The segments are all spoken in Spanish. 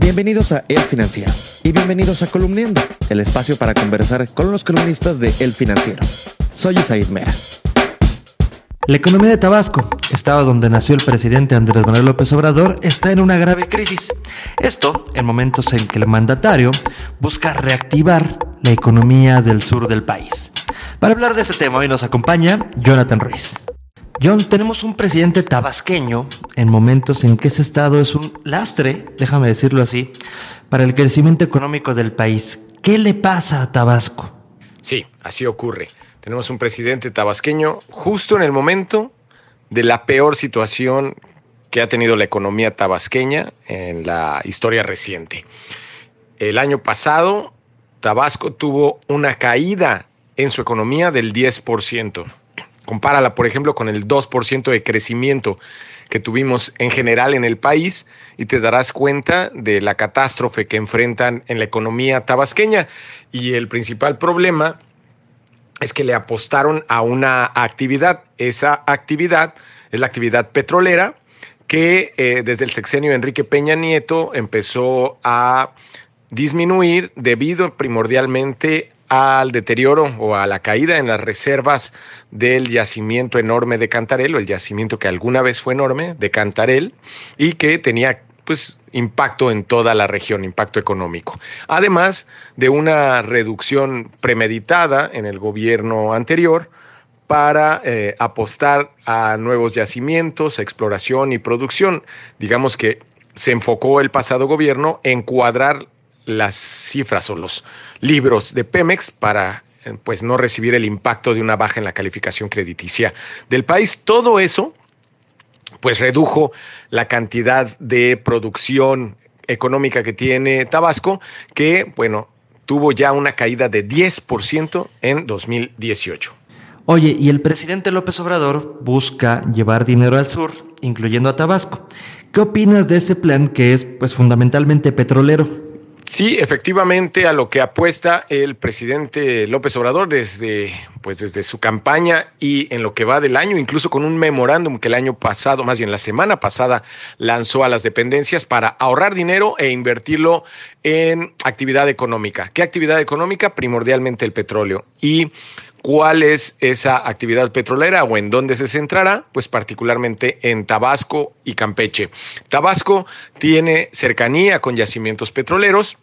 Bienvenidos a El Financiero y bienvenidos a Columniendo, el espacio para conversar con los columnistas de El Financiero. Soy Isaid Mera. La economía de Tabasco, estado donde nació el presidente Andrés Manuel López Obrador, está en una grave crisis. Esto en momentos en que el mandatario busca reactivar la economía del sur del país. Para hablar de este tema hoy nos acompaña Jonathan Ruiz. John, tenemos un presidente tabasqueño en momentos en que ese estado es un lastre, déjame decirlo así, para el crecimiento económico del país. ¿Qué le pasa a Tabasco? Sí, así ocurre. Tenemos un presidente tabasqueño justo en el momento de la peor situación que ha tenido la economía tabasqueña en la historia reciente. El año pasado, Tabasco tuvo una caída en su economía del 10%. Compárala, por ejemplo, con el 2% de crecimiento que tuvimos en general en el país y te darás cuenta de la catástrofe que enfrentan en la economía tabasqueña. Y el principal problema es que le apostaron a una actividad. Esa actividad es la actividad petrolera que eh, desde el sexenio de Enrique Peña Nieto empezó a disminuir debido primordialmente al deterioro o a la caída en las reservas del yacimiento enorme de Cantarel, o el yacimiento que alguna vez fue enorme de Cantarel y que tenía pues impacto en toda la región, impacto económico. Además de una reducción premeditada en el gobierno anterior para eh, apostar a nuevos yacimientos, exploración y producción. Digamos que se enfocó el pasado gobierno en cuadrar las cifras o los libros de Pemex para eh, pues no recibir el impacto de una baja en la calificación crediticia del país. Todo eso pues redujo la cantidad de producción económica que tiene Tabasco, que bueno, tuvo ya una caída de 10% en 2018. Oye, y el presidente López Obrador busca llevar dinero al sur, incluyendo a Tabasco. ¿Qué opinas de ese plan que es pues fundamentalmente petrolero? Sí, efectivamente, a lo que apuesta el presidente López Obrador desde, pues desde su campaña y en lo que va del año, incluso con un memorándum que el año pasado, más bien la semana pasada, lanzó a las dependencias para ahorrar dinero e invertirlo en actividad económica. ¿Qué actividad económica? Primordialmente el petróleo. Y ¿Cuál es esa actividad petrolera o en dónde se centrará? Pues particularmente en Tabasco y Campeche. Tabasco tiene cercanía con yacimientos petroleros,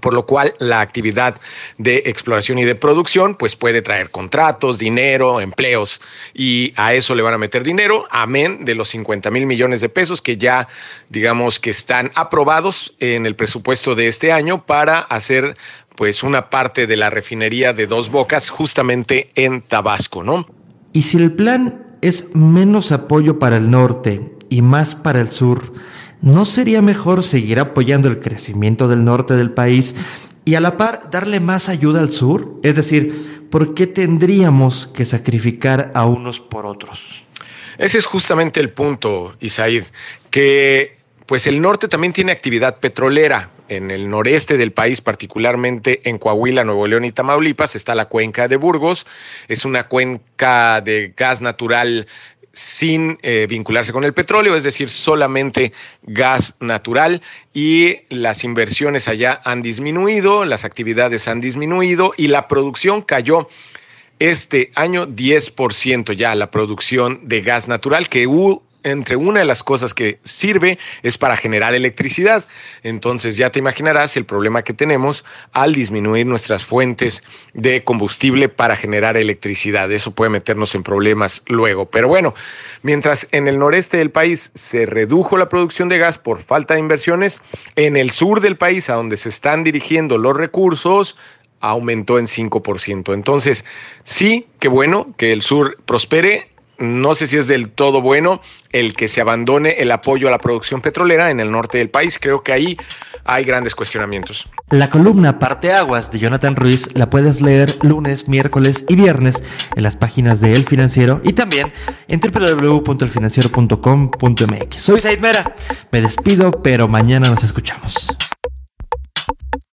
por lo cual la actividad de exploración y de producción pues puede traer contratos, dinero, empleos y a eso le van a meter dinero, amén de los 50 mil millones de pesos que ya digamos que están aprobados en el presupuesto de este año para hacer pues una parte de la refinería de Dos Bocas justamente en Tabasco, ¿no? Y si el plan es menos apoyo para el norte y más para el sur, ¿no sería mejor seguir apoyando el crecimiento del norte del país y a la par darle más ayuda al sur? Es decir, ¿por qué tendríamos que sacrificar a unos por otros? Ese es justamente el punto, Isaid, que pues el norte también tiene actividad petrolera. En el noreste del país, particularmente en Coahuila, Nuevo León y Tamaulipas, está la cuenca de Burgos. Es una cuenca de gas natural sin eh, vincularse con el petróleo, es decir, solamente gas natural y las inversiones allá han disminuido, las actividades han disminuido y la producción cayó este año 10% ya la producción de gas natural que entre una de las cosas que sirve es para generar electricidad. Entonces ya te imaginarás el problema que tenemos al disminuir nuestras fuentes de combustible para generar electricidad. Eso puede meternos en problemas luego. Pero bueno, mientras en el noreste del país se redujo la producción de gas por falta de inversiones, en el sur del país, a donde se están dirigiendo los recursos, aumentó en 5%. Entonces, sí, qué bueno que el sur prospere, no sé si es del todo bueno el que se abandone el apoyo a la producción petrolera en el norte del país. Creo que ahí hay grandes cuestionamientos. La columna Parte Aguas de Jonathan Ruiz la puedes leer lunes, miércoles y viernes en las páginas de El Financiero y también en www.elfinanciero.com.mx. Soy Said Mera, me despido, pero mañana nos escuchamos.